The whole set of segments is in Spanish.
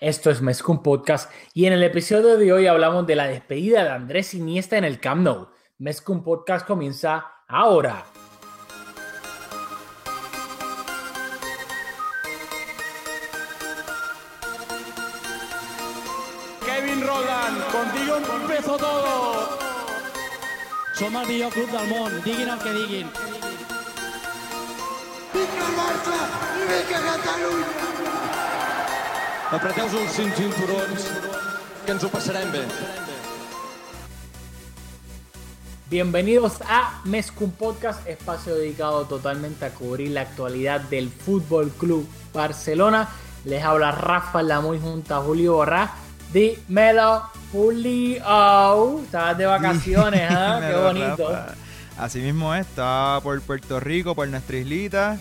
Esto es Mezcum Podcast y en el episodio de hoy hablamos de la despedida de Andrés Iniesta en el Camp Nou. Mezcum Podcast comienza ahora. Kevin Roland, contigo empezó todo. Som el millor club del món, diguin el que diguin. Vinga el Barça i vinga Catalunya! Apreteu els cinc cinturons, que ens ho passarem bé. Bienvenidos a Mezcum Podcast, espacio dedicado totalmente a cubrir la actualidad del Fútbol Club Barcelona. Les habla Rafa la muy junta a Julio Borrá. Dímelo, Julio. Estabas de vacaciones, ¿ah? Qué bonito. Rafa. Así mismo es, estaba por Puerto Rico, por nuestra islita.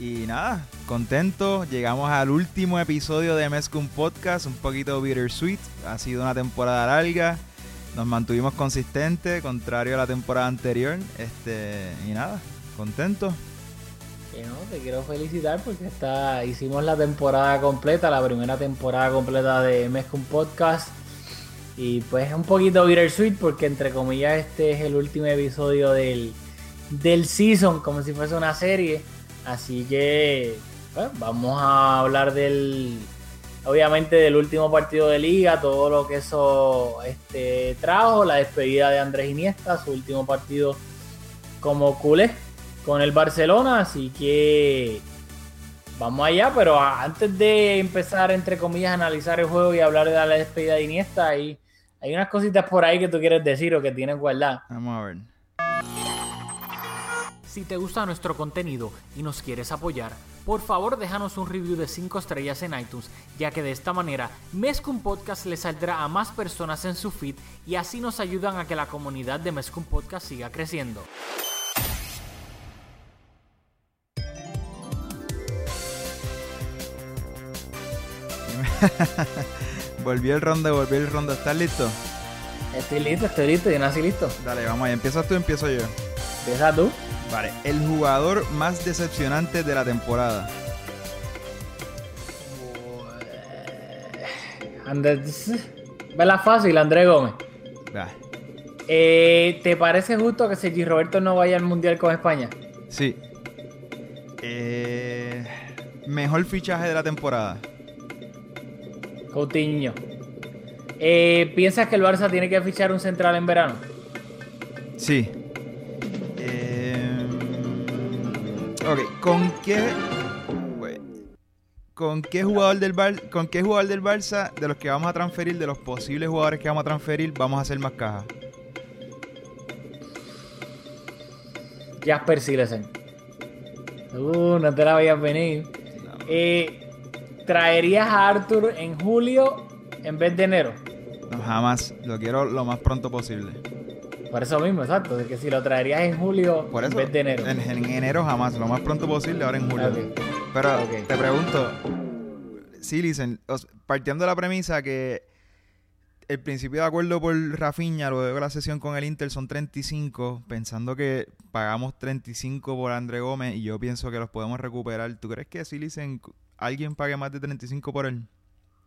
Y nada, contento. Llegamos al último episodio de Mezcum Podcast, un poquito bittersweet. Ha sido una temporada larga. Nos mantuvimos consistentes, contrario a la temporada anterior. Este, y nada, contento. Que no, te quiero felicitar porque está, hicimos la temporada completa, la primera temporada completa de Mezcum Podcast. Y pues un poquito bittersweet porque entre comillas este es el último episodio del, del season, como si fuese una serie. Así que vamos a hablar del, obviamente del último partido de liga, todo lo que eso este, trajo, la despedida de Andrés Iniesta, su último partido como culé con el Barcelona, así que vamos allá, pero antes de empezar, entre comillas, a analizar el juego y hablar de la despedida de Iniesta, hay, hay unas cositas por ahí que tú quieres decir o que tienes guardadas. Vamos a ver. Si te gusta nuestro contenido y nos quieres apoyar, por favor déjanos un review de 5 estrellas en iTunes, ya que de esta manera Mezcum Podcast le saldrá a más personas en su feed y así nos ayudan a que la comunidad de Mezcum Podcast siga creciendo. Volvió el rondo, volvió el rondo. ¿Estás listo? Estoy listo, estoy listo, yo nací listo. Dale, vamos allá. ¿Empiezas tú empiezo yo? Empieza tú. Vale, el jugador más decepcionante de la temporada. Andrés, vela fácil, Andrés Gómez. Eh, ¿Te parece justo que Sergi Roberto no vaya al Mundial con España? Sí. Eh, mejor fichaje de la temporada. Coutinho. Eh, ¿Piensas que el Barça tiene que fichar un central en verano? Sí. Ok, ¿con qué con qué jugador del Bar, con qué jugador del Barça de los que vamos a transferir, de los posibles jugadores que vamos a transferir, vamos a hacer más caja? Jasper Silesen. Uh, no te la veías venir. Eh, ¿Traerías a Arthur en julio en vez de enero? No, jamás. Lo quiero lo más pronto posible. Por eso mismo, exacto. Que si lo traerías en julio Por eso. en vez de enero. En, en enero jamás. Lo más pronto posible, ahora en julio. Pero Ok. te pregunto, sí, listen, partiendo de la premisa que el principio de acuerdo por Rafinha, luego de la sesión con el Inter son 35, pensando que pagamos 35 por André Gómez y yo pienso que los podemos recuperar. ¿Tú crees que sí, listen, alguien pague más de 35 por él?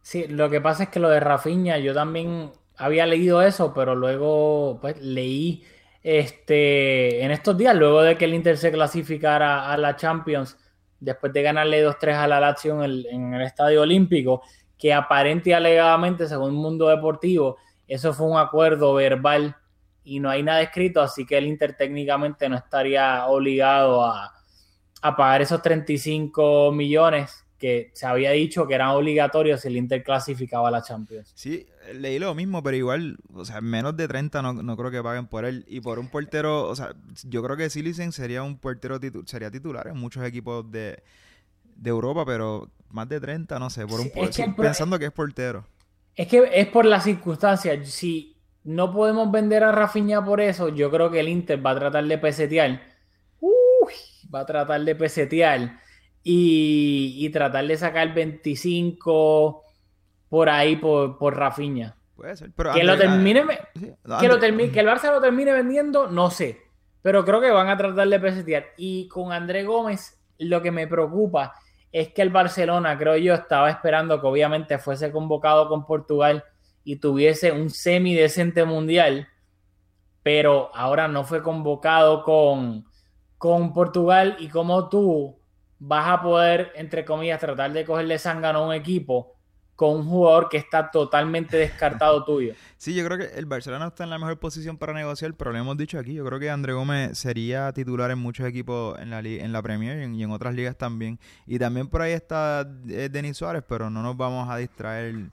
Sí, lo que pasa es que lo de Rafinha, yo también había leído eso, pero luego pues leí este en estos días, luego de que el Inter se clasificara a la Champions, después de ganarle 2-3 a la Lazio en el, el Estadio Olímpico, que aparente y alegadamente, según Mundo Deportivo, eso fue un acuerdo verbal y no hay nada escrito, así que el Inter técnicamente no estaría obligado a pagar esos 35 millones que se había dicho que eran obligatorios si el Inter clasificaba a la Champions. Sí, leí lo mismo, pero igual, o sea, menos de 30 no, no creo que paguen por él. Y por un portero, o sea, yo creo que Silicen sería un portero titu- sería titular en muchos equipos de, de Europa, pero más de 30, no sé, por un por- es que pensando que es portero. Es que es por las circunstancias. Si no podemos vender a Rafinha por eso, yo creo que el Inter va a tratar de pesetear. Uy, va a tratar de pesetear y, y tratar de sacar 25 por ahí por, por Rafinha. Puede ser, pero Que lo termine, sí, que, lo André- termine, que el Barça lo termine vendiendo, no sé. Pero creo que van a tratar de pesetear. Y con André Gómez, lo que me preocupa es que el Barcelona, creo yo, estaba esperando que obviamente fuese convocado con Portugal y tuviese un semi decente mundial, pero ahora no fue convocado con, con Portugal y como tú vas a poder, entre comillas, tratar de cogerle sangano a un equipo con un jugador que está totalmente descartado tuyo. Sí, yo creo que el Barcelona está en la mejor posición para negociar, pero lo hemos dicho aquí, yo creo que André Gómez sería titular en muchos equipos en la, en la Premier y en, otras ligas también. Y también por ahí está eh, Denis Suárez, pero no nos vamos a distraer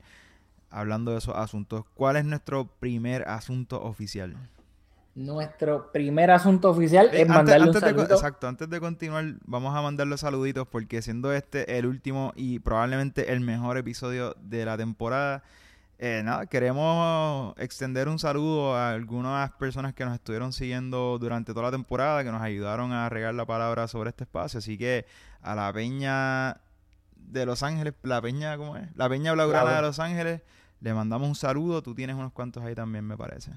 hablando de esos asuntos. ¿Cuál es nuestro primer asunto oficial? Nuestro primer asunto oficial eh, es mandarle un saludo. exacto, antes de continuar, vamos a mandar los saluditos porque siendo este el último y probablemente el mejor episodio de la temporada, eh, nada, queremos extender un saludo a algunas personas que nos estuvieron siguiendo durante toda la temporada, que nos ayudaron a regar la palabra sobre este espacio. Así que a la Peña de Los Ángeles, la Peña, ¿cómo es? La Peña Blaugrana de Los Ángeles, le mandamos un saludo. Tú tienes unos cuantos ahí también, me parece.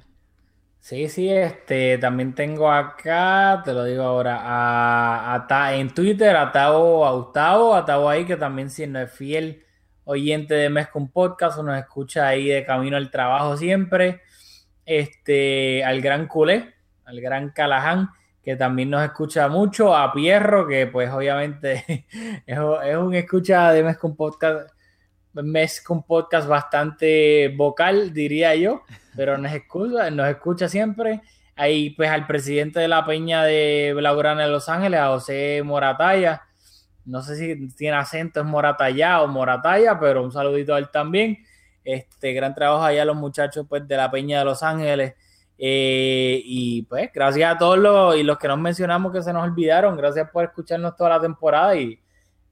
Sí, sí, este, también tengo acá, te lo digo ahora, a, en Twitter, a Tavo, a Gustavo, a Tavo ahí, que también siendo fiel oyente de Mes con Podcast, nos escucha ahí de camino al trabajo siempre. Este, al gran Culé, al gran Callahan, que también nos escucha mucho, a Pierro, que pues obviamente es, un escucha de Mes con Podcast mes con podcast bastante vocal, diría yo, pero nos escucha, nos escucha siempre. Ahí pues al presidente de la Peña de Blaugrana de Los Ángeles, a José Morataya. No sé si tiene acento, es Morataya o Morataya, pero un saludito a él también. Este gran trabajo allá a los muchachos pues de la Peña de Los Ángeles. Eh, y pues gracias a todos los, y los que nos mencionamos que se nos olvidaron, gracias por escucharnos toda la temporada y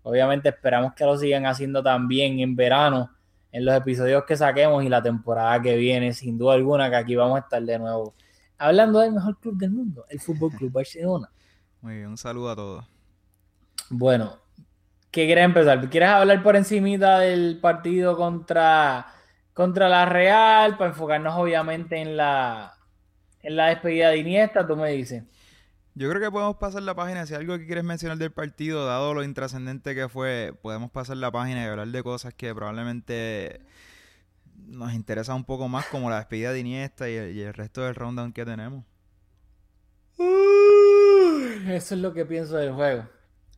Obviamente esperamos que lo sigan haciendo también en verano, en los episodios que saquemos y la temporada que viene, sin duda alguna, que aquí vamos a estar de nuevo. Hablando del mejor club del mundo, el Fútbol Club Barcelona. Muy bien, un saludo a todos. Bueno, ¿qué quieres empezar? ¿Quieres hablar por encimita del partido contra, contra la Real? Para enfocarnos obviamente en la, en la despedida de Iniesta, tú me dices. Yo creo que podemos pasar la página. Si algo que quieres mencionar del partido, dado lo intrascendente que fue, podemos pasar la página y hablar de cosas que probablemente nos interesa un poco más, como la despedida de Iniesta y el, resto del rundown que tenemos. Eso es lo que pienso del juego.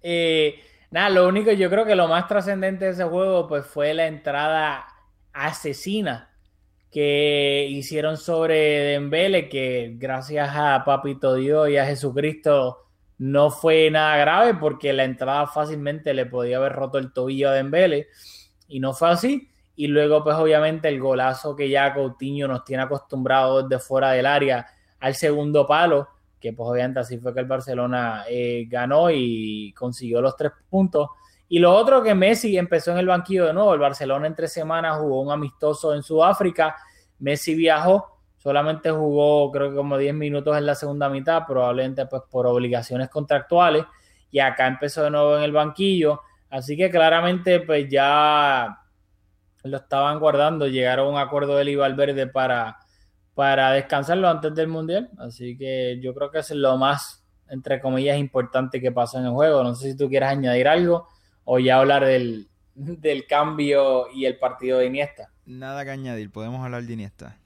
Eh, nada, lo único, yo creo que lo más trascendente de ese juego pues fue la entrada asesina que hicieron sobre Dembele, que gracias a Papito Dios y a Jesucristo no fue nada grave porque la entrada fácilmente le podía haber roto el tobillo a Dembele y no fue así. Y luego pues obviamente el golazo que ya Coutinho nos tiene acostumbrado desde fuera del área al segundo palo, que pues obviamente así fue que el Barcelona eh, ganó y consiguió los tres puntos. Y lo otro que Messi empezó en el banquillo de nuevo. El Barcelona en tres semanas jugó un amistoso en Sudáfrica. Messi viajó, solamente jugó creo que como 10 minutos en la segunda mitad, probablemente pues por obligaciones contractuales. Y acá empezó de nuevo en el banquillo. Así que claramente pues ya lo estaban guardando. Llegaron a un acuerdo del Valverde para, para descansarlo antes del Mundial. Así que yo creo que es lo más, entre comillas, importante que pasó en el juego. No sé si tú quieres añadir algo o ya hablar del, cambio y el partido de Iniesta. Nada que añadir, podemos hablar de Iniesta.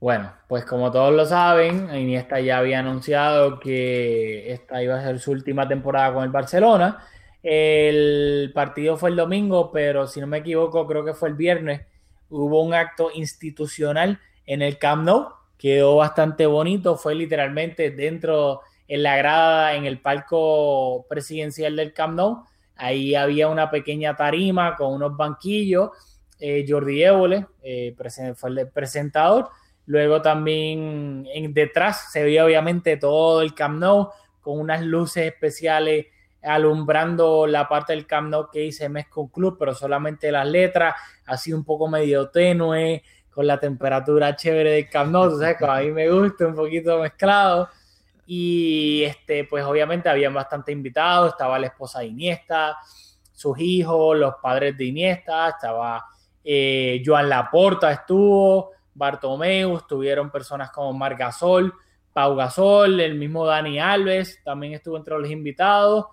Bueno, pues como todos lo saben, Iniesta ya había anunciado que esta iba a ser su última temporada con el Barcelona. El partido fue el domingo, pero si no me equivoco, creo que fue el viernes. Hubo un acto institucional en el Camp Nou, quedó bastante bonito, fue literalmente dentro en la grada, en el palco presidencial del Camp Nou Ahí había una pequeña tarima con unos banquillos. Eh, Jordi Évole eh, fue el presentador. Luego también en, detrás se veía obviamente todo el Camp Nou con unas luces especiales alumbrando la parte del Camp Nou que dice Mesco Club, pero solamente las letras, así un poco medio tenue, con la temperatura chévere del Camp Nou, o sea, a mí me gusta un poquito mezclado. Y este, pues obviamente habían bastante invitados, estaba la esposa de Iniesta, sus hijos, los padres de Iniesta, estaba eh, Joan Laporta estuvo, Bartomeu, estuvieron personas como Marc Gasol, Pau Gasol, el mismo Dani Alves también estuvo entre los invitados,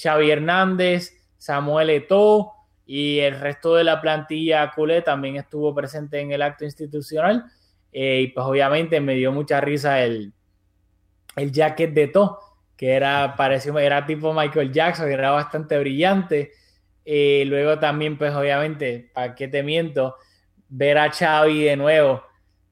Xavi Hernández, Samuel Eto'o y el resto de la plantilla culé también estuvo presente en el acto institucional. Eh, y pues obviamente me dio mucha risa el, el jacket de To, que era, pareció, era tipo Michael Jackson, que era bastante brillante. Eh, luego también, pues obviamente, ¿para qué te miento? Ver a Xavi de nuevo,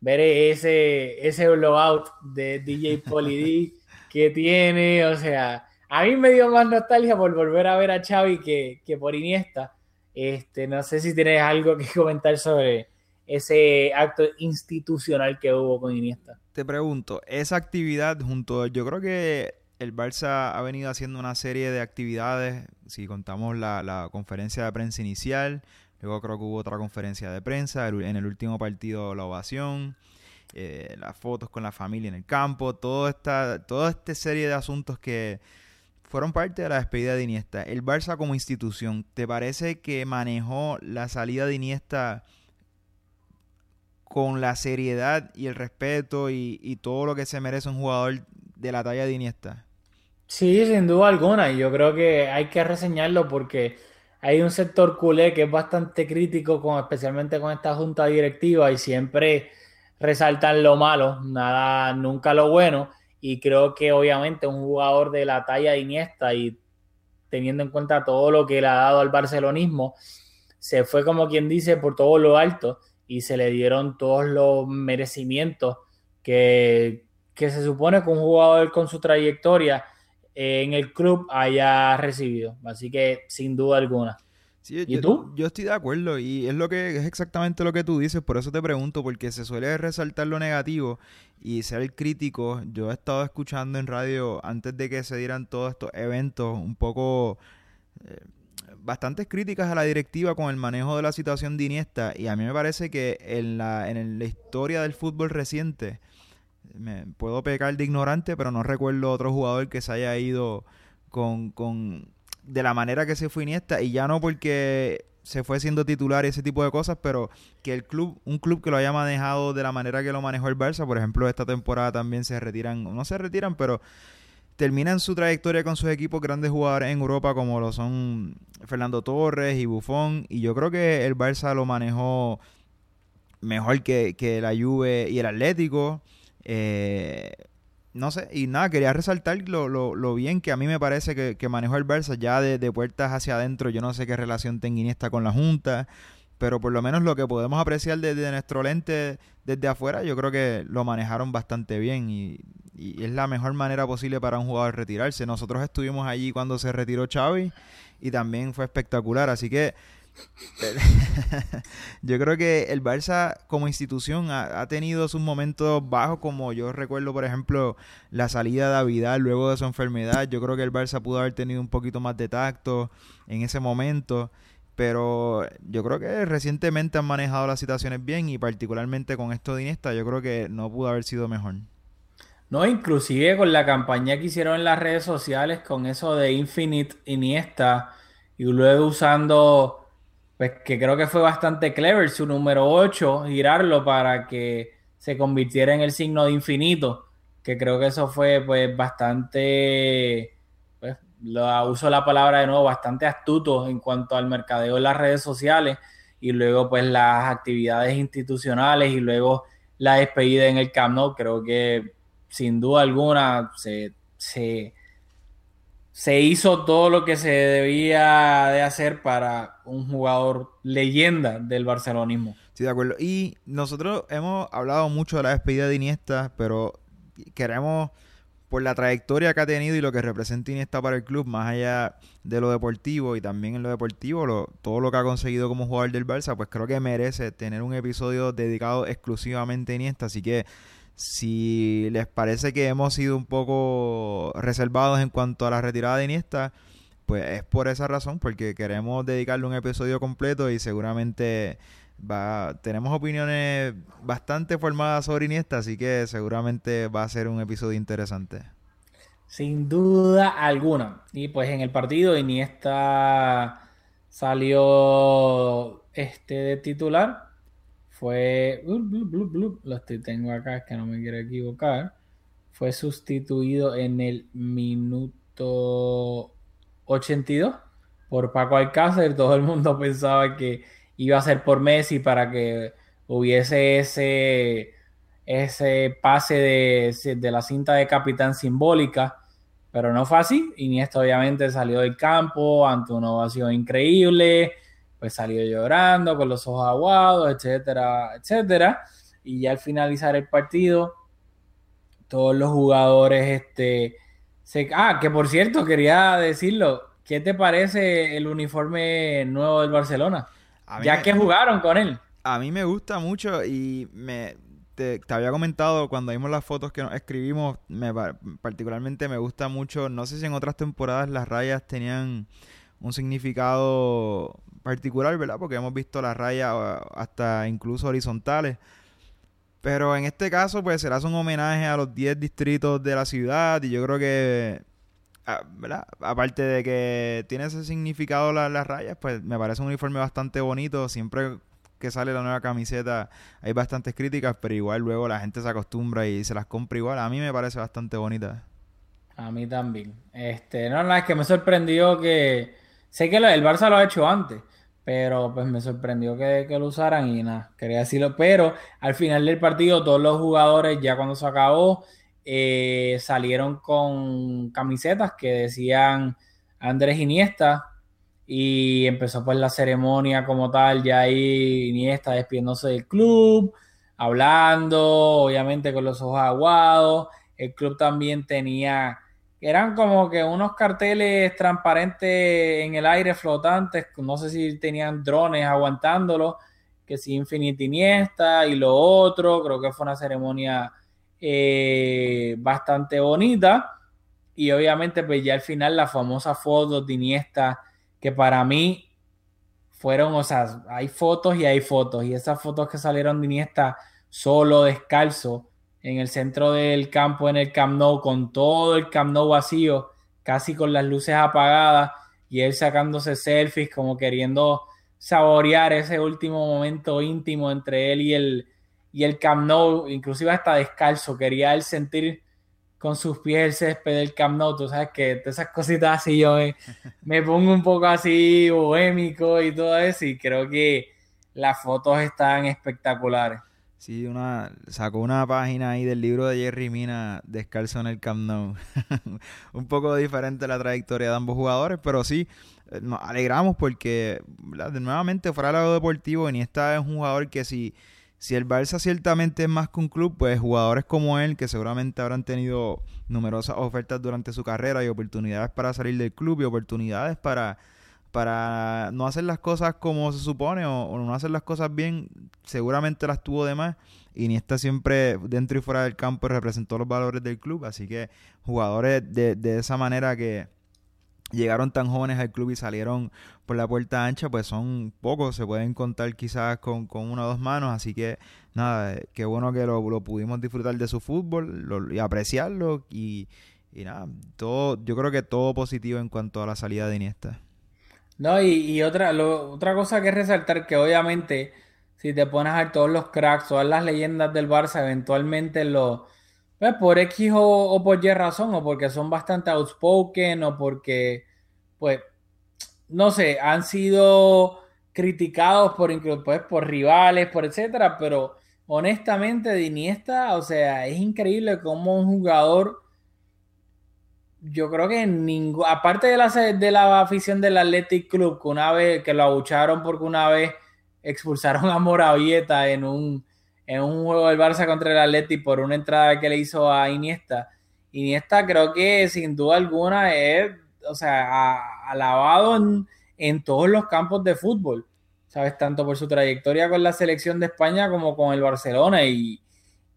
ver ese, ese blowout de DJ Poli que tiene, o sea, a mí me dio más nostalgia por volver a ver a Xavi que, que por Iniesta. Este, no sé si tienes algo que comentar sobre ese acto institucional que hubo con Iniesta. Te pregunto, esa actividad junto, yo creo que el Barça ha venido haciendo una serie de actividades, si contamos la, conferencia de prensa inicial, luego creo que hubo otra conferencia de prensa, en el último partido la ovación, eh, las fotos con la familia en el campo, todo esta, toda esta serie de asuntos que fueron parte de la despedida de Iniesta. El Barça como institución, ¿te parece que manejó la salida de Iniesta con la seriedad y el respeto y, todo lo que se merece un jugador de la talla de Iniesta? Sí, sin duda alguna. Y yo creo que hay que reseñarlo porque hay un sector culé que es bastante crítico, con, especialmente con esta junta directiva, y siempre resaltan lo malo, nada, nunca lo bueno y creo que obviamente un jugador de la talla de Iniesta y teniendo en cuenta todo lo que le ha dado al barcelonismo, se fue como quien dice por todo lo alto y se le dieron todos los merecimientos que, se supone que un jugador con su trayectoria en el club haya recibido. Así que sin duda alguna. ¿Y yo, tú? Yo estoy de acuerdo y es lo que es exactamente lo que tú dices, por eso te pregunto, porque se suele resaltar lo negativo y ser crítico. Yo he estado escuchando en radio antes de que se dieran todos estos eventos un poco eh, bastantes críticas a la directiva con el manejo de la situación de Iniesta y a mí me parece que en la, en la historia del fútbol reciente me puedo pecar de ignorante, pero no recuerdo otro jugador que se haya ido con, con de la manera que se fue Iniesta y ya no porque se fue siendo titular y ese tipo de cosas, pero que el club, un club que lo haya manejado de la manera que lo manejó el Barça, por ejemplo, esta temporada también se retiran, no se retiran, pero terminan su trayectoria con sus equipos grandes jugadores en Europa como lo son Fernando Torres y Buffon y yo creo que el Barça lo manejó mejor que, que la Juve y el Atlético. Eh, no sé, y nada, quería resaltar lo, lo, lo, bien que a mí me parece que, que manejó el Barça ya de, puertas hacia adentro. Yo no sé qué relación tenga Iniesta con la Junta, pero por lo menos lo que podemos apreciar desde nuestro lente, desde afuera, yo creo que lo manejaron bastante bien y, y es la mejor manera posible para un jugador retirarse. Nosotros estuvimos allí cuando se retiró Xavi y también fue espectacular, así que yo creo que el Barça como institución ha, tenido sus momentos bajos, como yo recuerdo, por ejemplo, la salida de Vidal luego de su enfermedad. Yo creo que el Barça pudo haber tenido un poquito más de tacto en ese momento, pero yo creo que recientemente han manejado las situaciones bien y particularmente con esto de Iniesta, yo creo que no pudo haber sido mejor. No, inclusive con la campaña que hicieron en las redes sociales con eso de Infinite Iniesta y luego usando pues que creo que fue bastante clever su número 8, girarlo para que se convirtiera en el signo de infinito, que creo que eso fue pues bastante, uso la palabra de nuevo, bastante astuto en cuanto al mercadeo en las redes sociales y luego pues las actividades institucionales y luego la despedida en el Camp Nou, creo que sin duda alguna se, se se hizo todo lo que se debía de hacer para un jugador leyenda del barcelonismo. Sí, de acuerdo. Y nosotros hemos hablado mucho de la despedida de Iniesta, pero queremos, por la trayectoria que ha tenido y lo que representa Iniesta para el club, más allá de lo deportivo y también en lo deportivo, todo lo que ha conseguido como jugador del Barça, pues creo que merece tener un episodio dedicado exclusivamente a Iniesta. Así que si les parece que hemos sido un poco reservados en cuanto a la retirada de Iniesta, pues es por esa razón, porque queremos dedicarle un episodio completo y seguramente tenemos opiniones bastante formadas sobre Iniesta, así que seguramente va a ser un episodio interesante. Sin duda alguna. Y pues en el partido Iniesta salió este de titular fue, estoy, tengo acá, es que no me quiero equivocar, fue sustituido en el minuto 82 por Paco Alcácer, todo el mundo pensaba que iba a ser por Messi para que hubiese ese, ese pase de, de la cinta de capitán simbólica, pero no fue así. Iniesta obviamente salió del campo ante una ovación increíble, pues salió llorando con los ojos aguados, etcétera, etcétera. Y ya al finalizar el partido, todos los jugadores, este, se... ah, que por cierto, quería decirlo, ¿qué te parece el uniforme nuevo del Barcelona? Ya que jugaron con él. A mí me gusta mucho y me te, había comentado cuando vimos las fotos que nos escribimos, me, particularmente me gusta mucho, no sé si en otras temporadas las rayas tenían un significado particular, ¿verdad? Porque hemos visto las rayas hasta incluso horizontales. Pero en este caso, pues será un homenaje a los 10 distritos de la ciudad y yo creo que, ah, ¿verdad? Aparte de que tiene ese significado las rayas, pues me parece un uniforme bastante bonito. Siempre que sale la nueva camiseta hay bastantes críticas, pero igual luego la gente se acostumbra y se las compra igual. A mí me parece bastante bonita. A mí también. Este, no, no, es que me sorprendió que sé que el Barça lo ha hecho antes, pero pues me sorprendió que, lo usaran y nada, quería decirlo. Pero al final del partido, todos los jugadores, ya cuando se acabó, eh, salieron con camisetas que decían Andrés Iniesta y empezó pues la ceremonia como tal, ya ahí Iniesta despidiéndose del club, hablando, obviamente con los ojos aguados. El club también tenía eran como que unos carteles transparentes en el aire flotantes, no sé si tenían drones aguantándolo, que si Infinity Iniesta y lo otro, creo que fue una ceremonia eh, bastante bonita. Y obviamente pues ya al final la famosa foto de Iniesta que para mí fueron, o sea, hay fotos y hay fotos. Y esas fotos que salieron de Iniesta solo descalzo en el centro del campo en el Camp Nou con todo el Camp Nou vacío, casi con las luces apagadas y él sacándose selfies como queriendo saborear ese último momento íntimo entre él y el, y el Camp Nou, inclusive hasta descalzo, quería él sentir con sus pies el césped del Camp Nou, tú sabes que esas cositas así yo me, me pongo un poco así bohémico y todo eso y creo que las fotos están espectaculares. Sí, una, sacó una página ahí del libro de Jerry Mina descalzo en el Camp Nou. un poco diferente la trayectoria de ambos jugadores, pero sí, eh, nos alegramos porque nuevamente fuera del lado deportivo, Iniesta es un jugador que si, si el Barça ciertamente es más que un club, pues jugadores como él, que seguramente habrán tenido numerosas ofertas durante su carrera y oportunidades para salir del club y oportunidades para para no hacer las cosas como se supone o, no hacer las cosas bien, seguramente las tuvo de más. Iniesta siempre dentro y fuera del campo representó los valores del club. Así que jugadores de, de esa manera que llegaron tan jóvenes al club y salieron por la puerta ancha, pues son pocos, se pueden contar quizás con, una o dos manos, así que nada, qué bueno que lo, lo pudimos disfrutar de su fútbol y apreciarlo y, nada, todo, yo creo que todo positivo en cuanto a la salida de Iniesta. No, y, otra, otra cosa que resaltar que obviamente si te pones a todos los cracks, todas las leyendas del Barça, eventualmente lo, pues por X o, por Y razón, o porque son bastante outspoken, o porque, pues, no sé, han sido criticados por, pues, por rivales, por etcétera, pero honestamente de Iniesta, o sea, es increíble cómo un jugador yo creo que ningún, aparte de la, de la afición del Athletic Club, que una vez que lo abucharon porque una vez expulsaron a Moravieta en un, en un juego del Barça contra el Athletic por una entrada que le hizo a Iniesta. Iniesta creo que sin duda alguna es, o sea, alabado en, en todos los campos de fútbol, ¿sabes? Tanto por su trayectoria con la selección de España como con el Barcelona y,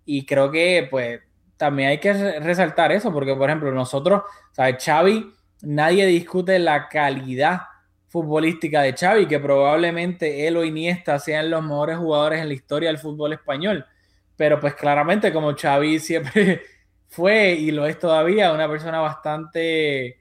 y creo que pues también hay que resaltar eso, porque por ejemplo nosotros, ¿sabes? Xavi, nadie discute la calidad futbolística de Xavi, que probablemente él o Iniesta sean los mejores jugadores en la historia del fútbol español, pero pues claramente como Xavi siempre fue y lo es todavía, una persona bastante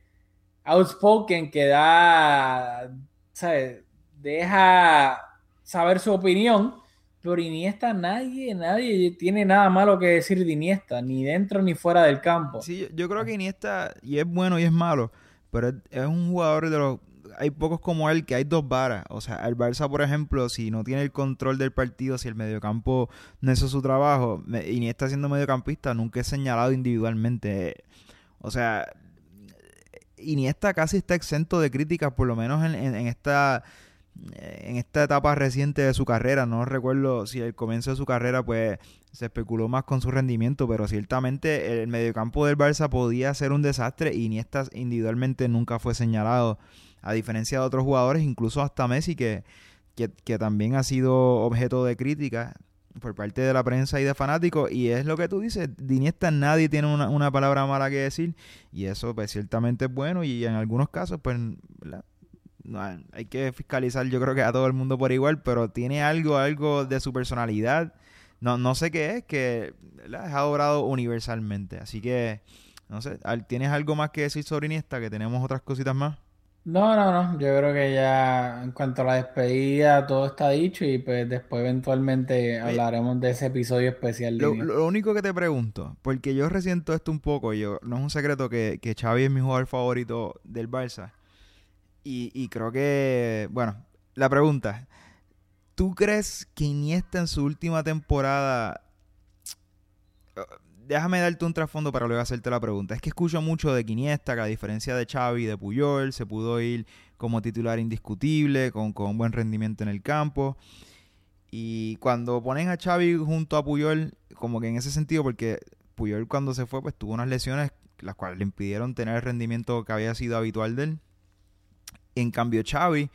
outspoken que da, ¿sabes? Deja saber su opinión pero Iniesta, nadie, nadie tiene nada malo que decir de Iniesta, ni dentro ni fuera del campo. Sí, yo, creo que Iniesta, y es bueno y es malo, pero es, un jugador de los hay pocos como él que hay dos varas. O sea, el Barça, por ejemplo, si no tiene el control del partido, si el mediocampo no hizo su trabajo, y ni está siendo mediocampista, nunca es señalado individualmente. O sea, Iniesta casi está exento de críticas, por lo menos en, esta en esta etapa reciente de su carrera. No recuerdo si al comienzo de su carrera pues se especuló más con su rendimiento, pero ciertamente el mediocampo del Barça podía ser un desastre y Iniesta individualmente nunca fue señalado, a diferencia de otros jugadores, incluso hasta Messi que, que, también ha sido objeto de crítica por parte de la prensa y de fanáticos y es lo que tú dices, de Iniesta nadie tiene una, una, palabra mala que decir y eso pues ciertamente es bueno y en algunos casos pues no, hay que fiscalizar yo creo que a todo el mundo por igual, pero tiene algo, algo de su personalidad, no, no sé qué es, que la ha adorado universalmente, así que no sé, ¿tienes algo más que decir sobre Iniesta? Que tenemos otras cositas más. No, no, no. Yo creo que ya en cuanto a la despedida todo está dicho y pues después eventualmente hablaremos de ese episodio especial. Lo, lo, único que te pregunto, porque yo resiento esto un poco, yo no es un secreto que, que Xavi es mi jugador favorito del Barça. Y, y creo que, bueno, la pregunta, ¿tú crees que Iniesta en su última temporada déjame darte un trasfondo para luego hacerte la pregunta. Es que escucho mucho de Iniesta, que a diferencia de Xavi, de Puyol, se pudo ir como titular indiscutible, con, con buen rendimiento en el campo. Y cuando ponen a Xavi junto a Puyol, como que en ese sentido, porque Puyol cuando se fue, pues tuvo unas lesiones las cuales le impidieron tener el rendimiento que había sido habitual de él. En cambio, Xavi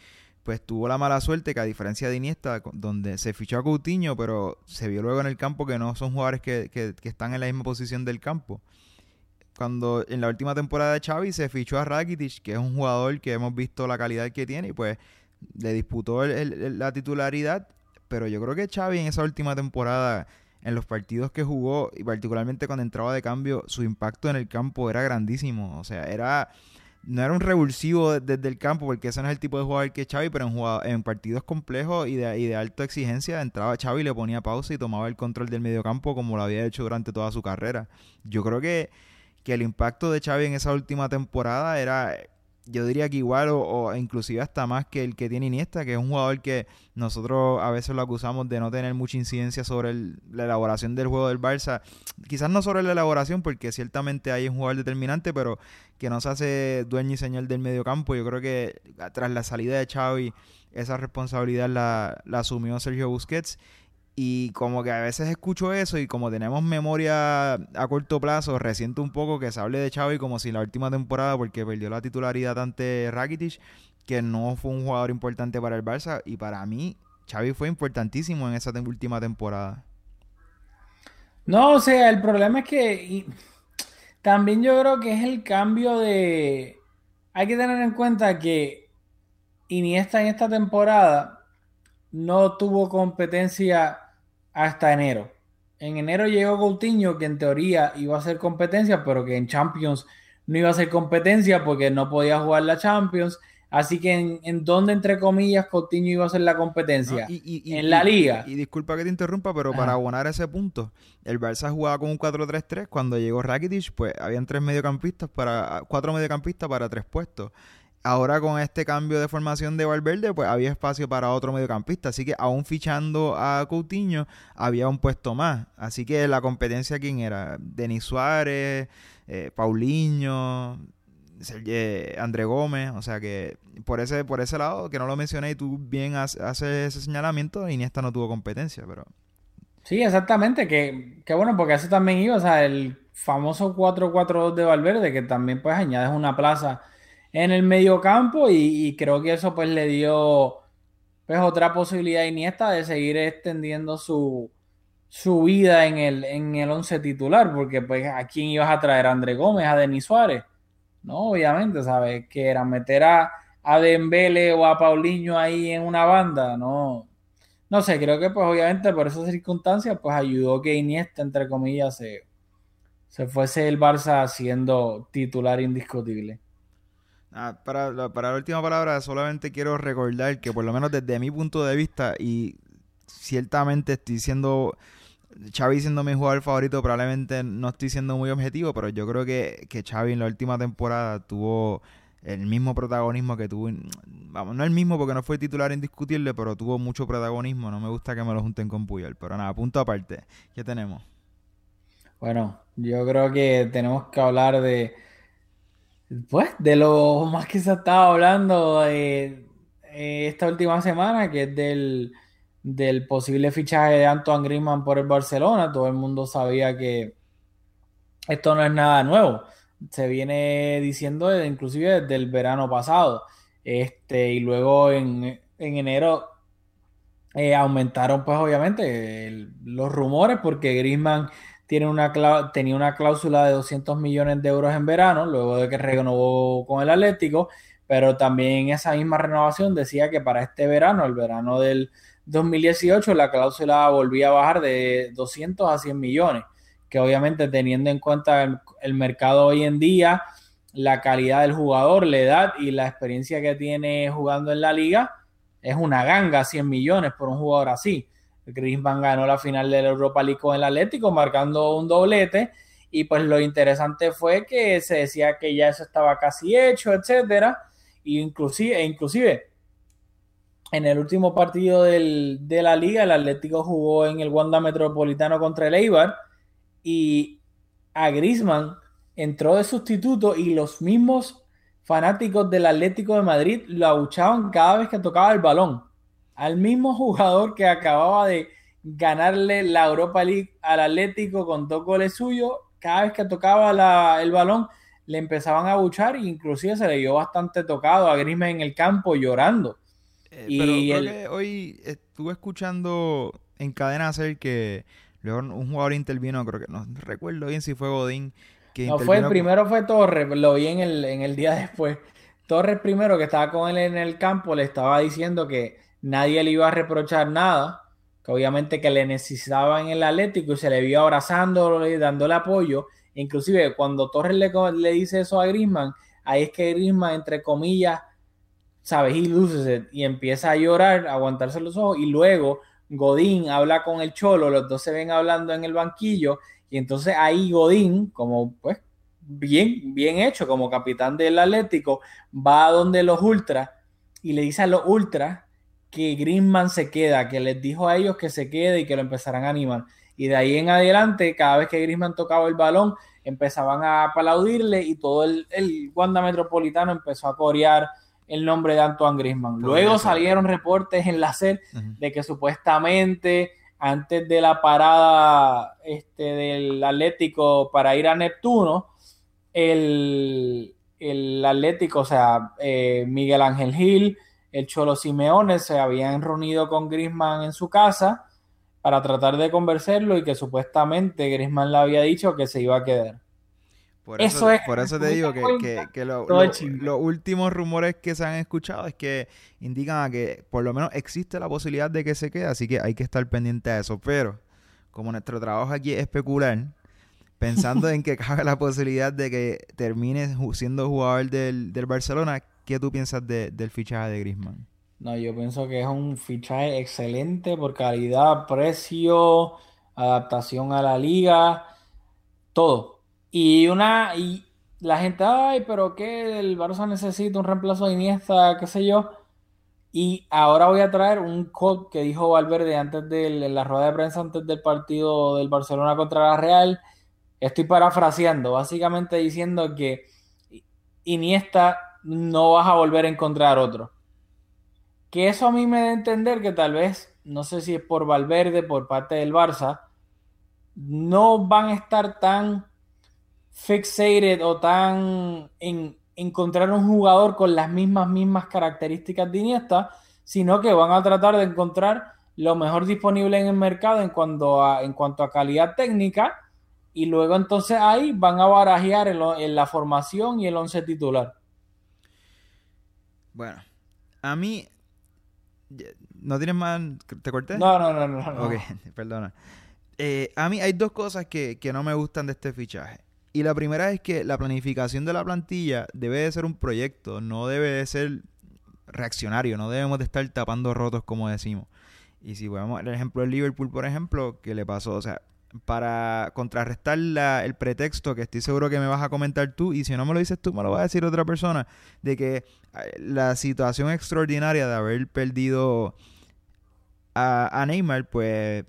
pues tuvo la mala suerte que a diferencia de Iniesta, donde se fichó a Coutinho, pero se vio luego en el campo que no son jugadores que, que, están en la misma posición del campo. Cuando en la última temporada de Xavi se fichó a Rakitic, que es un jugador que hemos visto la calidad que tiene, y pues le disputó la titularidad, pero yo creo que Xavi en esa última temporada, en los partidos que jugó, y particularmente cuando entraba de cambio, su impacto en el campo era grandísimo. O sea, era no era un revulsivo desde el campo, porque ese no es el tipo de jugador que es Xavi, pero en, en partidos complejos y de, y de alta exigencia entraba Xavi, le ponía pausa y tomaba el control del mediocampo como lo había hecho durante toda su carrera. Yo creo que, que el impacto de Xavi en esa última temporada era yo diría que igual o, inclusive hasta más que el que tiene Iniesta, que es un jugador que nosotros a veces lo acusamos de no tener mucha incidencia sobre la elaboración del juego del Barça. Quizás no sobre la elaboración, porque ciertamente hay un jugador determinante, pero que no se hace dueño y señor del medio campo. Yo creo que tras la salida de Xavi, esa responsabilidad la, la asumió Sergio Busquets y como que a veces escucho eso y como tenemos memoria a corto plazo, resiento un poco que se hable de Xavi como si la última temporada, porque perdió la titularidad ante Rakitic, que no fue un jugador importante para el Barça. Y para mí, Xavi fue importantísimo en esa última temporada. No, o sea, el problema es que también yo creo que es el cambio de... Hay que tener en cuenta que Iniesta en esta temporada no tuvo competencia hasta enero. En enero llegó Coutinho, que en teoría iba a ser competencia, pero que en Champions no iba a ser competencia porque no podía jugar la Champions. Así que en, en donde, entre comillas, Coutinho iba a ser la competencia. en la liga. Y, disculpa que te interrumpa, pero para abonar ese punto, el Barça jugaba con un 4-3-3. Cuando llegó Rakitic, pues habían tres mediocampistas para, cuatro mediocampistas para tres puestos. Ahora con este cambio de formación de Valverde, pues había espacio para otro mediocampista. Así que aún fichando a Coutinho, había un puesto más. Así que la competencia, ¿quién era? Denis Suárez, eh, Paulinho, André Gómez. O sea que por ese, por ese lado, que no lo mencioné y tú bien haces ese señalamiento, Iniesta no tuvo competencia, pero... Sí, exactamente, que, que bueno, porque eso también iba, o sea, el famoso 4-4-2 de Valverde, que también pues añades una plaza en el mediocampo y, y creo que eso pues le dio pues otra posibilidad a Iniesta de seguir extendiendo su, su vida en el, en el once titular, porque pues a quién ibas a traer a André Gómez, a Denis Suárez, no, obviamente, ¿sabes? Que era meter a, a Dembele o a Paulinho ahí en una banda, no, no sé, creo que pues obviamente por esas circunstancias pues ayudó que Iniesta, entre comillas, se, se fuese el Barça siendo titular indiscutible. Ah, para, para la última palabra, solamente quiero recordar que por lo menos desde mi punto de vista, y ciertamente estoy siendo, Xavi siendo mi jugador favorito, probablemente no estoy siendo muy objetivo, pero yo creo que, que Xavi en la última temporada tuvo el mismo protagonismo que tuvo, vamos, no el mismo porque no fue titular indiscutible, pero tuvo mucho protagonismo. No me gusta que me lo junten con Puyol, pero nada, punto aparte. ¿Qué tenemos? Bueno, yo creo que tenemos que hablar de, pues, de lo más que se ha estado hablando eh, esta última semana, que es del, del posible fichaje de Antoine Griezmann por el Barcelona. Todo el mundo sabía que esto no es nada nuevo se viene diciendo inclusive desde el verano pasado. Este, y luego en, enero eh, aumentaron pues obviamente los rumores porque Griezmann tiene una tenía una cláusula de 200 millones de euros en verano, luego de que renovó con el Atlético, pero también esa misma renovación decía que para este verano, el verano del 2018, la cláusula volvía a bajar de 200 a 100 millones que obviamente teniendo en cuenta el, mercado hoy en día, la calidad del jugador, la edad y la experiencia que tiene jugando en la liga, es una ganga, 100 millones por un jugador así. Griezmann ganó la final del Europa League con el Atlético, marcando un doblete, y pues lo interesante fue que se decía que ya eso estaba casi hecho, etcétera, y inclusive, e inclusive en el último partido del, de la liga, el Atlético jugó en el Wanda Metropolitano contra el Eibar, y a Grisman entró de sustituto y los mismos fanáticos del Atlético de Madrid lo abuchaban cada vez que tocaba el balón. Al mismo jugador que acababa de ganarle la Europa League al Atlético con dos goles suyos, cada vez que tocaba el balón le empezaban a abuchar e inclusive se le dio bastante tocado a Griezmann en el campo llorando. Eh, y hoy estuve escuchando en cadena hacer que Luego un jugador intervino, creo que no recuerdo bien si fue Godín. Que no fue, primero fue Torres, lo vi en el, en el día después. Torres primero que estaba con él en el campo le estaba diciendo que nadie le iba a reprochar nada, que obviamente que le necesitaba en el Atlético y se le vio abrazándolo y dándole apoyo. Inclusive cuando Torres le, le dice eso a Grisman, ahí es que Grisman, entre comillas, sabes, y luces y empieza a llorar, a aguantarse los ojos. Y luego Godín habla con el Cholo, los dos se ven hablando en el banquillo. Y entonces ahí Godín, como pues bien, bien hecho como capitán del Atlético, va a donde los ultras y le dice a los ultras que Griezmann se queda, que les dijo a ellos que se quede y que lo empezarán a animar. Y de ahí en adelante, cada vez que Griezmann tocaba el balón, empezaban a aplaudirle y todo el, el Wanda Metropolitano empezó a corear el nombre de Antoine Griezmann. Luego salieron reportes en la SER de que supuestamente antes de la parada este, del Atlético para ir a Neptuno, el, Atlético, o sea, eh, Miguel Ángel Gil, el Cholo Simeone se habían reunido con Griezmann en su casa para tratar de convencerlo y que supuestamente Griezmann le había dicho que se iba a quedar. Por eso, es por eso te digo que, los últimos rumores que se han escuchado es que indican a que por lo menos existe la posibilidad de que se quede, así que hay que estar pendiente de eso. Pero como nuestro trabajo aquí es especular, pensando en que cabe la posibilidad de que termine siendo jugador del, Barcelona, ¿qué tú piensas del fichaje de Griezmann? No, yo pienso que es un fichaje excelente por calidad, precio, adaptación a la liga, todo y una, y la gente, ay, pero que el Barça necesita un reemplazo de Iniesta, qué sé yo. Y ahora voy a traer un quote que dijo Valverde antes de la rueda de prensa antes del partido del Barcelona contra la Real. Estoy parafraseando, básicamente diciendo que Iniesta no vas a volver a encontrar otro. Que eso a mí me da a entender que tal vez, no sé si es por Valverde, por parte del Barça, no van a estar tan fixated o tan en encontrar un jugador con las mismas, mismas características de Iniesta, sino que van a tratar de encontrar lo mejor disponible en el mercado en cuanto a, en cuanto a calidad técnica y luego entonces ahí van a barajear en, la formación y el once titular. Bueno, a mí... ¿No tienes más? ¿Te corté? No, no, no, no. Ok, perdona. Eh, a mí hay dos cosas que no me gustan de este fichaje. Y la primera es que la planificación de la plantilla debe de ser un proyecto, no debe de ser reaccionario, no debemos de estar tapando rotos como decimos. Y si vemos el ejemplo del Liverpool, por ejemplo, que le pasó, o sea, para contrarrestar la- el pretexto que estoy seguro que me vas a comentar tú, y si no me lo dices tú, me lo va a decir otra persona, de que eh, la situación extraordinaria de haber perdido a, a Neymar, pues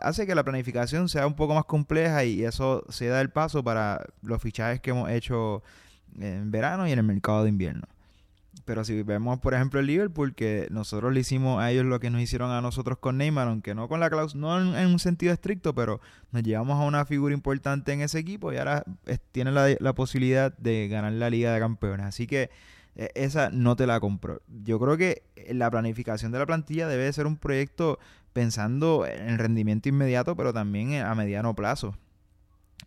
hace que la planificación sea un poco más compleja y eso se da el paso para los fichajes que hemos hecho en verano y en el mercado de invierno. Pero si vemos, por ejemplo, el Liverpool, que nosotros le hicimos a ellos lo que nos hicieron a nosotros con Neymar, aunque no con la cláusula, no en, un sentido estricto, pero nos llevamos a una figura importante en ese equipo y ahora es- tiene la, la posibilidad de ganar la Liga de Campeones. Así que eh, esa no te la compro. Yo creo que la planificación de la plantilla debe de ser un proyecto pensando en el rendimiento inmediato, pero también a mediano plazo.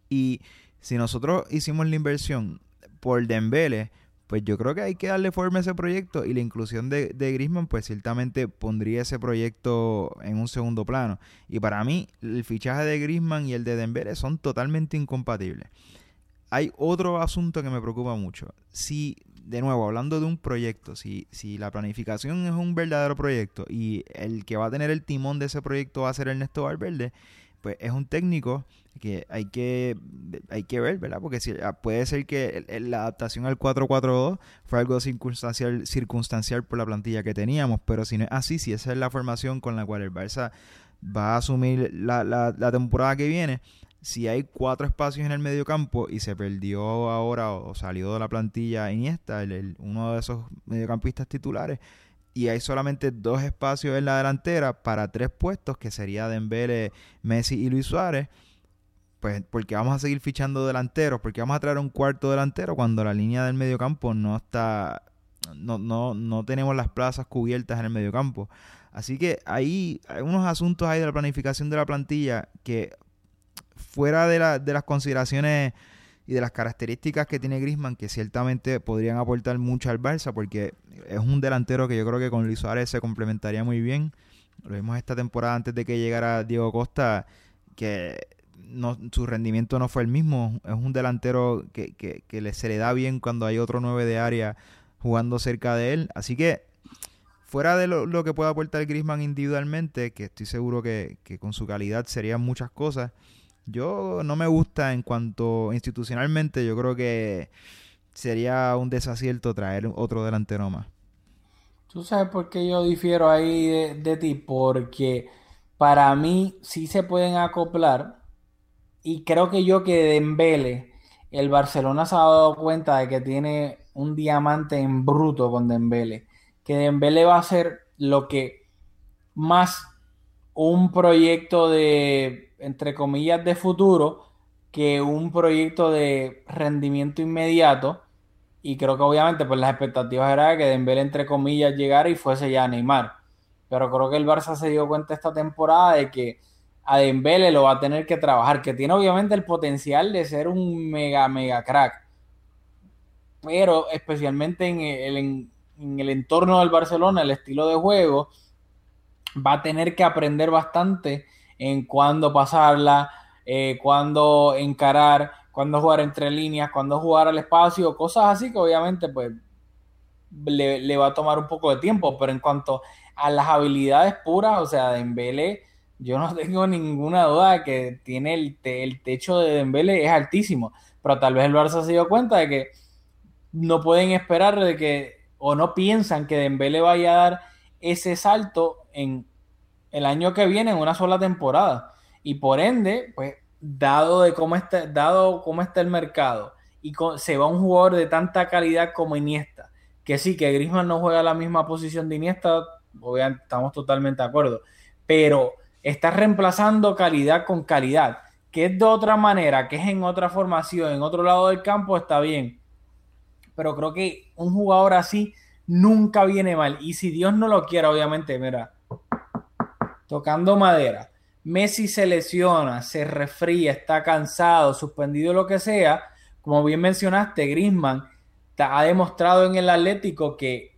Y si nosotros hicimos la inversión por Dembele, pues yo creo que hay que darle forma a ese proyecto y la inclusión de, de Griezmann pues ciertamente pondría ese proyecto en un segundo plano. Y para mí el fichaje de Griezmann y el de Dembele son totalmente incompatibles. Hay otro asunto que me preocupa mucho. Si, de nuevo, hablando de un proyecto, si, si la planificación es un verdadero proyecto y el que va a tener el timón de ese proyecto va a ser Ernesto Valverde, pues es un técnico que hay que hay que ver, ¿verdad? Porque si, ah, puede ser que la adaptación al 4-4-2 fue algo circunstancial, circunstancial por la plantilla que teníamos, pero si no es así, si esa es la formación con la cual el Barça va a asumir la, la- temporada que viene, si hay cuatro espacios en el medio campo y se perdió ahora o, o salió de la plantilla Iniesta, el- el- uno de esos mediocampistas titulares, y hay solamente dos espacios en la delantera para tres puestos, que sería Dembele, Messi y Luis Suárez, pues porque vamos a seguir fichando delanteros, porque vamos a traer un cuarto delantero cuando la línea del mediocampo no está, no, no, no tenemos las plazas cubiertas en el mediocampo. Así que ahí hay unos asuntos ahí de la planificación de la plantilla que fuera de, la- de las consideraciones y de las características que tiene Griezmann que ciertamente podrían aportar mucho al Barça porque es un delantero que yo creo que con Luis Suárez se complementaría muy bien. Lo vimos esta temporada antes de que llegara Diego Costa que no, su rendimiento no fue el mismo. Es un delantero que, que, le, se le da bien cuando hay otro 9 de área jugando cerca de él. Así que fuera de lo, que pueda aportar Griezmann individualmente, que estoy seguro que, que con su calidad serían muchas cosas, yo no me gusta en cuanto institucionalmente, yo creo que sería un desacierto traer otro delantero más. ¿Tú sabes por qué yo difiero ahí de, de ti? Porque para mí sí se pueden acoplar y creo que yo que Dembele, el Barcelona se ha dado cuenta de que tiene un diamante en bruto con Dembele, que Dembele va a ser lo que más un proyecto de, entre comillas, de futuro que un proyecto de rendimiento inmediato. Y creo que obviamente pues las expectativas era que Dembélé entre comillas llegara y fuese ya Neymar. Pero creo que el Barça se dio cuenta esta temporada de que a Dembélé lo va a tener que trabajar, que tiene obviamente el potencial de ser un mega mega crack. Pero especialmente en el, en el entorno del Barcelona, el estilo de juego, va a tener que aprender bastante en cuándo pasarla, eh, cuándo encarar, cuándo jugar entre líneas, cuándo jugar al espacio, cosas así que obviamente pues le, le, va a tomar un poco de tiempo, pero en cuanto a las habilidades puras, o sea, Dembélé, yo no tengo ninguna duda de que tiene el, te, el techo de Dembélé es altísimo, pero tal vez el Barça se dio cuenta de que no pueden esperar de que, o no piensan que Dembélé vaya a dar ese salto en el año que viene en una sola temporada. Y por ende, pues, dado de cómo está, dado cómo está el mercado y con, se va un jugador de tanta calidad como Iniesta, que sí, que Griezmann no juega la misma posición de Iniesta, obviamente estamos totalmente de acuerdo, pero está reemplazando calidad con calidad, que es de otra manera, que es en otra formación, en otro lado del campo, está bien. Pero creo que un jugador así nunca viene mal. Y si Dios no lo quiera, obviamente, mira, tocando madera, Messi se lesiona, se refría, está cansado, suspendido, lo que sea, como bien mencionaste, Griezmann ha demostrado en el Atlético que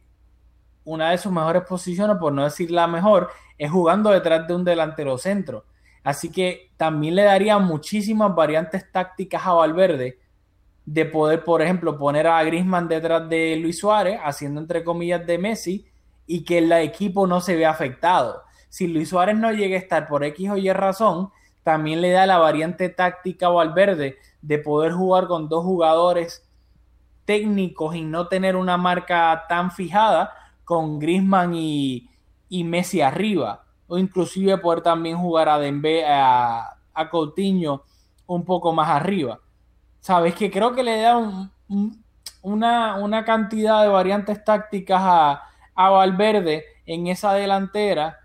una de sus mejores posiciones, por no decir la mejor, es jugando detrás de un delantero centro. Así que también le daría muchísimas variantes tácticas a Valverde de poder, por ejemplo, poner a Griezmann detrás de Luis Suárez, haciendo entre comillas de Messi, y que el equipo no se vea afectado. Si Luis Suárez no llegue a estar por X o Y razón, también le da la variante táctica a Valverde de poder jugar con dos jugadores técnicos y no tener una marca tan fijada con Griezmann y, Messi arriba o inclusive poder también jugar a a, Coutinho un poco más arriba. Sabes que creo que le da un, un, una, una, cantidad de variantes tácticas a, a Valverde en esa delantera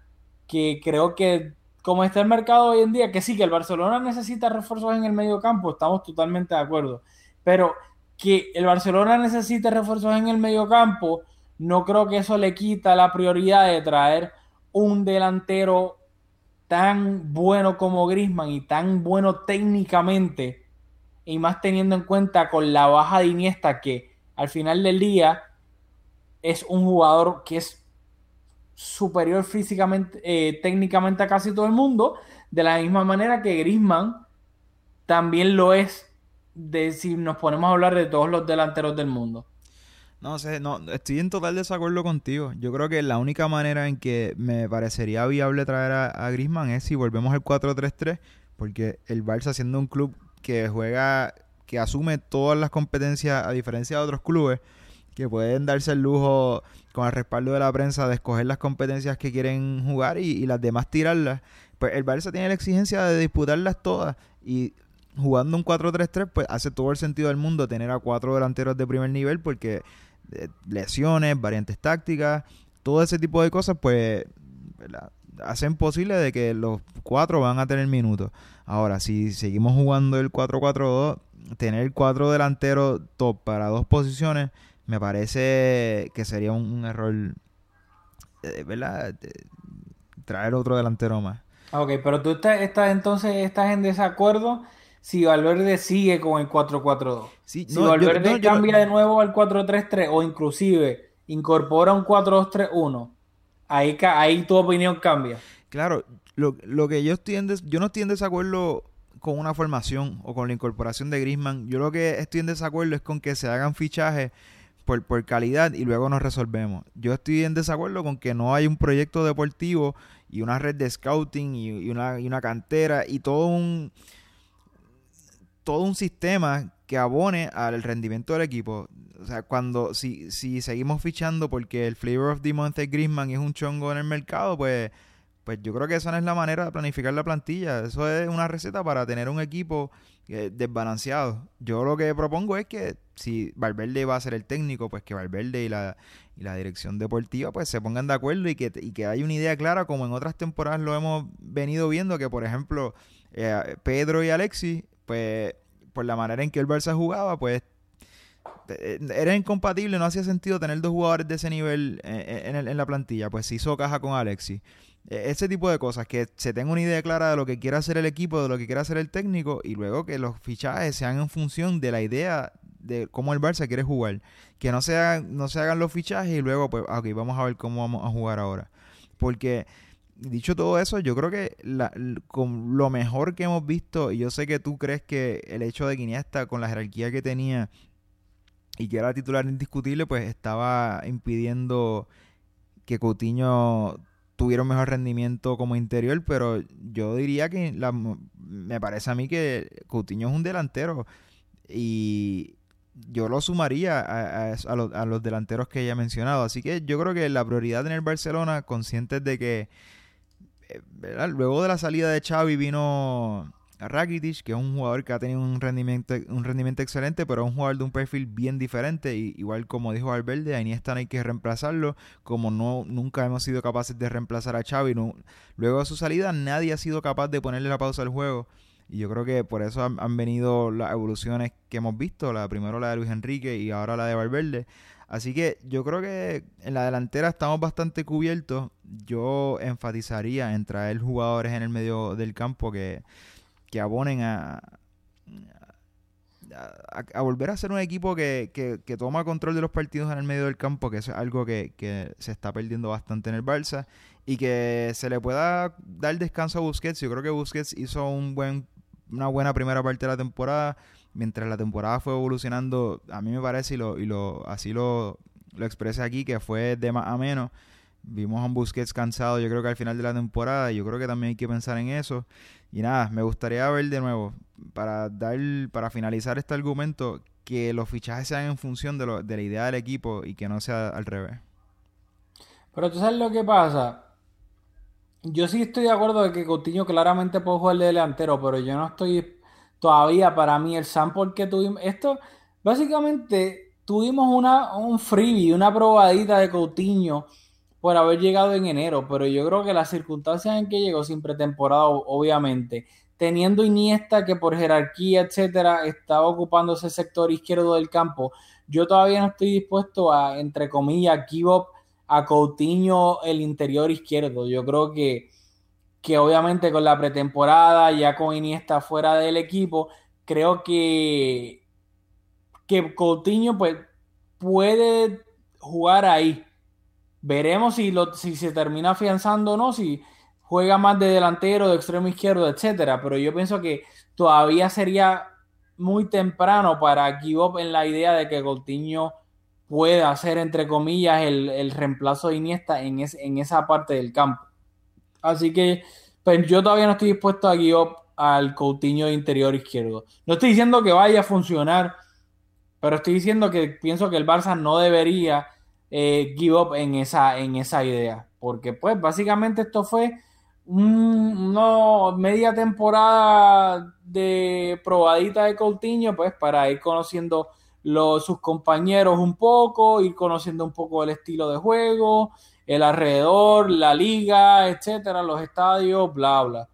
que creo que como está el mercado hoy en día, que sí, que el Barcelona necesita refuerzos en el medio campo, estamos totalmente de acuerdo. Pero que el Barcelona necesite refuerzos en el medio campo, no creo que eso le quita la prioridad de traer un delantero tan bueno como Grisman y tan bueno técnicamente, y más teniendo en cuenta con la baja de Iniesta, que al final del día es un jugador que es superior físicamente, eh, técnicamente a casi todo el mundo, de la misma manera que Grisman también lo es de si nos ponemos a hablar de todos los delanteros del mundo. No sé, no, estoy en total desacuerdo contigo. Yo creo que la única manera en que me parecería viable traer a, a Griezmann es si volvemos al 4-3-3, porque el Barça siendo un club que juega, que asume todas las competencias a diferencia de otros clubes, que pueden darse el lujo con el respaldo de la prensa de escoger las competencias que quieren jugar y, las demás tirarlas. Pues el Barça tiene la exigencia de disputarlas todas y jugando un 4-3-3 pues hace todo el sentido del mundo tener a cuatro delanteros de primer nivel porque eh, lesiones, variantes tácticas, todo ese tipo de cosas pues hacen posible de que los cuatro van a tener minutos. Ahora, si seguimos jugando el 4-4-2, tener cuatro delanteros top para dos posiciones me parece que sería un, un error, eh, ¿verdad? Traer otro delantero más. Ok, pero tú estás, estás, entonces estás en desacuerdo si Valverde sigue con el 4-4-2. Sí, si no, Valverde yo- no, yo- cambia de nuevo al 4-3-3 o inclusive incorpora un 4-2-3-1, ahí, ahí tu opinión cambia. Claro, lo, lo que yo estoy en des- yo no estoy en desacuerdo con una formación o con la incorporación de Griezmann. Yo lo que estoy en desacuerdo es con que se hagan fichajes por, por calidad y luego nos resolvemos. Yo estoy en desacuerdo con que no hay un proyecto deportivo y una red de scouting y, una, y una cantera y todo un todo un sistema que abone al rendimiento del equipo. O sea, cuando si, si seguimos fichando porque el flavor of the month es Griezmann es un chongo en el mercado, pues pues yo creo que esa no es la manera de planificar la plantilla. Eso es una receta para tener un equipo desbalanceado. Yo lo que propongo es que si Valverde va a ser el técnico, pues que Valverde y la, y la dirección deportiva pues se pongan de acuerdo y que, y que haya una idea clara, como en otras temporadas lo hemos venido viendo, que por ejemplo eh, Pedro y Alexis, pues por la manera en que el Barça jugaba, pues eh, era incompatible, no hacía sentido tener dos jugadores de ese nivel eh, en, el- en la plantilla. Pues se hizo caja con Alexis. Eh, Ese tipo de cosas, que se tenga una idea clara de lo que quiera hacer el equipo, de lo que quiera hacer el técnico, y luego que los fichajes sean en función de la idea de cómo el Barça quiere jugar. Que no se hagan, no se hagan los fichajes y luego, pues, ah, ok, vamos a ver cómo vamos a jugar ahora. Porque, dicho todo eso, yo creo que con lo mejor que hemos visto, y yo sé que tú crees que el hecho de que con la jerarquía que tenía y que era titular indiscutible, pues estaba impidiendo que Coutinho tuviera un mejor rendimiento como interior, pero yo diría que me parece a mí que Coutinho es un delantero y yo lo sumaría a, los, delanteros que ya he mencionado. Así que yo creo que la prioridad en el Barcelona, conscientes de que eh, luego de la salida de Xavi vino Rakitic, que es un jugador que ha tenido un rendimiento, un rendimiento excelente, pero es un jugador de un perfil bien diferente. Y, igual como dijo Valverde, a Iniesta no hay que reemplazarlo, como no nunca hemos sido capaces de reemplazar a Xavi. luego de su salida, nadie ha sido capaz de ponerle la pausa al juego. Y yo creo que por eso han, han venido las evoluciones que hemos visto. La primero la de Luis Enrique y ahora la de Valverde. Así que yo creo que en la delantera estamos bastante cubiertos. Yo enfatizaría en traer jugadores en el medio del campo que, que abonen a, a, volver a ser un equipo que, que, toma control de los partidos en el medio del campo, que es algo que, que se está perdiendo bastante en el Barça, y que se le pueda dar descanso a Busquets. Yo creo que Busquets hizo un buen, una buena primera parte de la temporada, mientras la temporada fue evolucionando, a mí me parece, y, lo, y lo, así lo, lo expresé aquí, que fue de más a menos. Vimos a un Busquets cansado, yo creo que al final de la temporada, yo creo que también hay que pensar en eso. Y nada, me gustaría ver de nuevo, para dar, para finalizar este argumento, que los fichajes sean en función de, lo, de la idea del equipo y que no sea al revés. Pero tú sabes lo que pasa. Yo sí estoy de acuerdo de que Coutinho claramente puede jugar de delantero, pero yo no estoy todavía para mí el sample que tuvimos. Esto, básicamente, tuvimos una, un freebie, una probadita de Coutinho por haber llegado en enero, pero yo creo que las circunstancias en que llegó sin pretemporada, obviamente, teniendo Iniesta que por jerarquía, etcétera, estaba ocupando ese sector izquierdo del campo, yo todavía no estoy dispuesto a, entre comillas, give a Coutinho el interior izquierdo. Yo creo que, que obviamente con la pretemporada, ya con Iniesta fuera del equipo, creo que, que Coutinho pues, puede jugar ahí Veremos si, lo, si se termina afianzando o no, si juega más de delantero, de extremo izquierdo, etcétera. Pero yo pienso que todavía sería muy temprano para give up en la idea de que Coutinho pueda hacer, entre comillas, el, reemplazo de Iniesta en, en esa parte del campo. Así que pues, yo todavía no estoy dispuesto a give up al Coutinho de interior izquierdo. No estoy diciendo que vaya a funcionar, pero estoy diciendo que pienso que el Barça no debería eh, give up en esa, en esa idea. Porque pues básicamente esto fue una media temporada de probadita de Coutinho, pues para ir conociendo los, sus compañeros un poco, ir conociendo un poco el estilo de juego, el alrededor, la liga, etcétera, los estadios, bla, bla.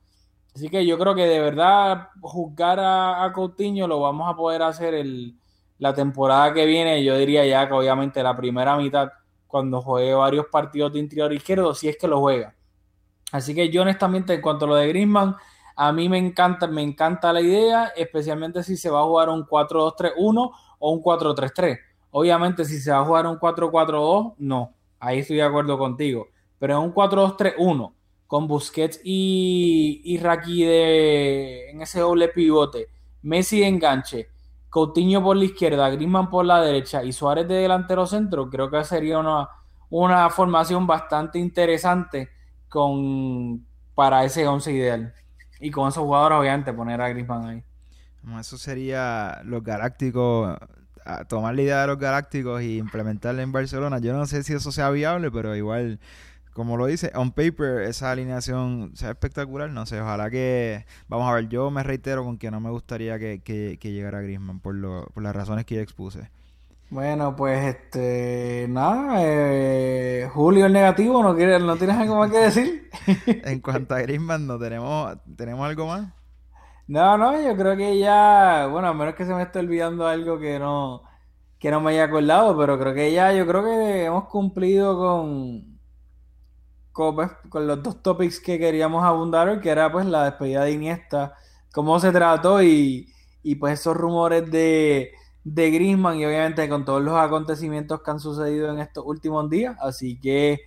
Así que yo creo que de verdad juzgar a, a Coutinho lo vamos a poder hacer el, la temporada que viene, yo diría ya que obviamente la primera mitad, cuando juegue varios partidos de interior izquierdo, si es que lo juega. Así que yo honestamente, en cuanto a lo de Griezmann, a mí me encanta, me encanta la idea, especialmente si se va a jugar un 4-2-3-1 o un 4-3-3. Obviamente, si se va a jugar un 4-4-2, no. Ahí estoy de acuerdo contigo. Pero en un 4-2-3-1, con Busquets y, y Raki de, en ese doble pivote, Messi de enganche, Coutinho por la izquierda, Griezmann por la derecha y Suárez de delantero centro, creo que sería una, una formación bastante interesante con, para ese 11 ideal. Y con esos jugadores, obviamente, poner a Griezmann ahí. Eso sería los galácticos, tomar la idea de los galácticos y implementarla en Barcelona. Yo no sé si eso sea viable, pero igual como lo dice, on paper esa alineación sea espectacular, no sé, ojalá que, vamos a ver, yo me reitero con que no me gustaría que, que, llegara Griezmann por, lo, por las razones que ya expuse. Bueno, pues este, nada, eh, Julio el negativo, ¿no, quiere, ¿no tienes algo más que decir? en cuanto a Griezmann, ¿no tenemos, tenemos algo más? No, no, yo creo que ya, bueno, a menos que se me esté olvidando algo que no, que no me haya acordado, pero creo que ya, yo creo que hemos cumplido con, pues, con, los dos topics que queríamos abundar que era pues la despedida de Iniesta, cómo se trató y, pues esos rumores de, de Griezmann y obviamente con todos los acontecimientos que han sucedido en estos últimos días. Así que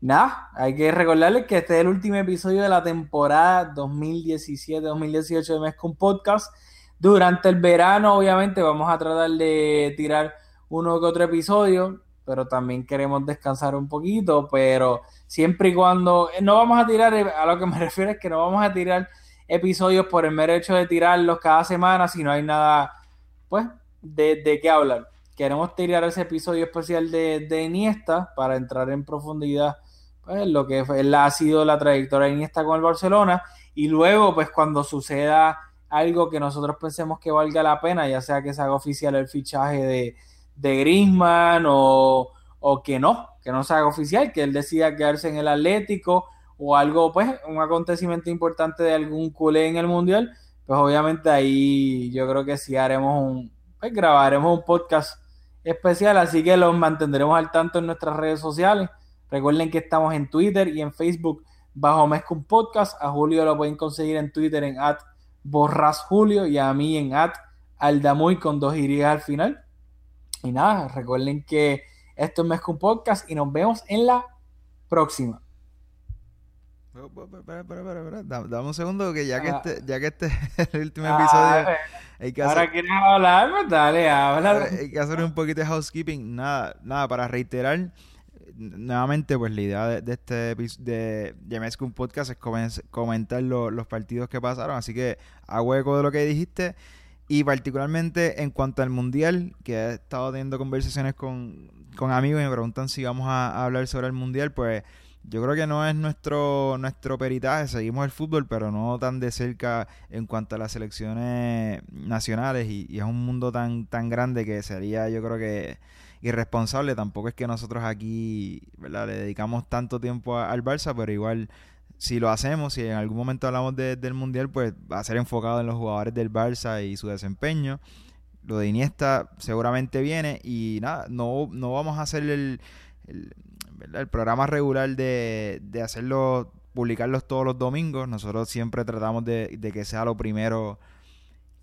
nada, hay que recordarles que este es el último episodio de la temporada 2017-2018 de Mezcum Podcast. Durante el verano, obviamente, vamos a tratar de tirar uno que otro episodio pero también queremos descansar un poquito, pero siempre y cuando eh, no vamos a tirar, eh, a lo que me refiero es que no vamos a tirar episodios por el mero hecho de tirarlos cada semana si no hay nada, pues, de, de qué hablar. Queremos tirar ese episodio especial de, de Iniesta para entrar en profundidad pues, lo que ha sido la trayectoria de Iniesta con el Barcelona y luego, pues, cuando suceda algo que nosotros pensemos que valga la pena, ya sea que se haga oficial el fichaje de de Griezmann o, que no, que no se haga oficial, que él decida quedarse en el Atlético o algo, pues, un acontecimiento importante de algún culé en el Mundial, pues obviamente ahí yo creo que sí haremos un, pues grabaremos un podcast especial, así que los mantendremos al tanto en nuestras redes sociales. Recuerden que estamos en Twitter y en Facebook bajo Mezcum Podcast. A Julio lo pueden conseguir en Twitter en at borras Julio y a mí en at aldamuy con dos y al final. Y nada, recuerden que esto es Mezcum Podcast y nos vemos en la próxima. Dame un segundo que ya que ah. este, ya que este es el último ah, episodio. hay que ahora quieres hablar, pues dale, habla. Hay que hacer un poquito de housekeeping. Nada, nada, para reiterar, nuevamente, pues la idea de, de este de, de Mezcum Podcast es comen- comentar lo- los partidos que pasaron. Así que hago eco de lo que dijiste. Y particularmente en cuanto al Mundial, que he estado teniendo conversaciones con, con amigos y me preguntan si vamos a, hablar sobre el Mundial, pues yo creo que no es nuestro, nuestro peritaje, seguimos el fútbol, pero no tan de cerca en cuanto a las selecciones nacionales y, y es un mundo tan, tan grande que sería yo creo que irresponsable. Tampoco es que nosotros aquí ¿verdad? le dedicamos tanto tiempo al Barça, pero igual si lo hacemos, si en algún momento hablamos de- del Mundial, pues va a ser enfocado en los jugadores del Barça y su desempeño. Lo de Iniesta seguramente viene y nada, no, no vamos a hacer el, el, programa regular de, de hacerlo, publicarlos todos los domingos. Nosotros siempre tratamos de, de que sea lo primero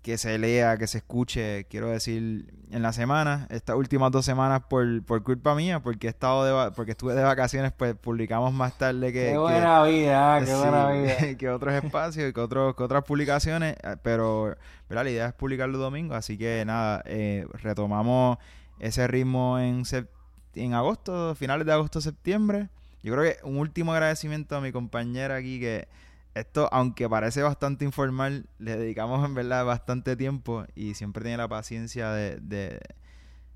que se lea, que se escuche, quiero decir, en la semana. Estas últimas dos semanas por, por culpa mía, porque he estado de, va- porque estuve de vacaciones, pues publicamos más tarde que, Qué que- buena vida, qué Sí, buena vida. que otros espacios y que, otros, que otras publicaciones, eh, pero ¿verdad? la idea es publicar los domingos, así que nada, eh, retomamos ese ritmo en, en agosto, finales de agosto, septiembre. Yo creo que un último agradecimiento a mi compañera aquí que esto, aunque parece bastante informal, le dedicamos en verdad bastante tiempo y siempre tiene la paciencia de, de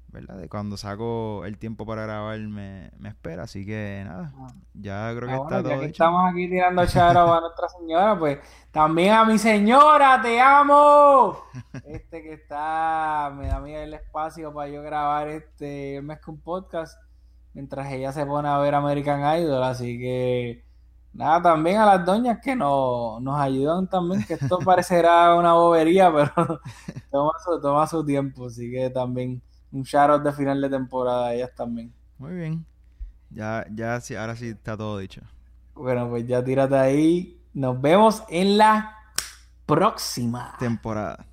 ¿verdad? De cuando saco el tiempo para grabar me, me espera, así que nada, ya creo que Ah, está ya todo que estamos aquí tirando charo a Nuestra Señora, pues también a mi señora, te amo. Este que está, me da mí el espacio para yo grabar este el mes con podcast mientras ella se pone a ver American Idol, así que nada, también a las doñas que no, nos ayudan también, que esto parecerá una bobería, pero toma su, toma su tiempo, así que también un shout out de final de temporada a ellas también. Muy bien. Ya, ya sí, ahora sí está todo dicho. Bueno, pues ya tírate ahí. Nos vemos en la próxima. Temporada.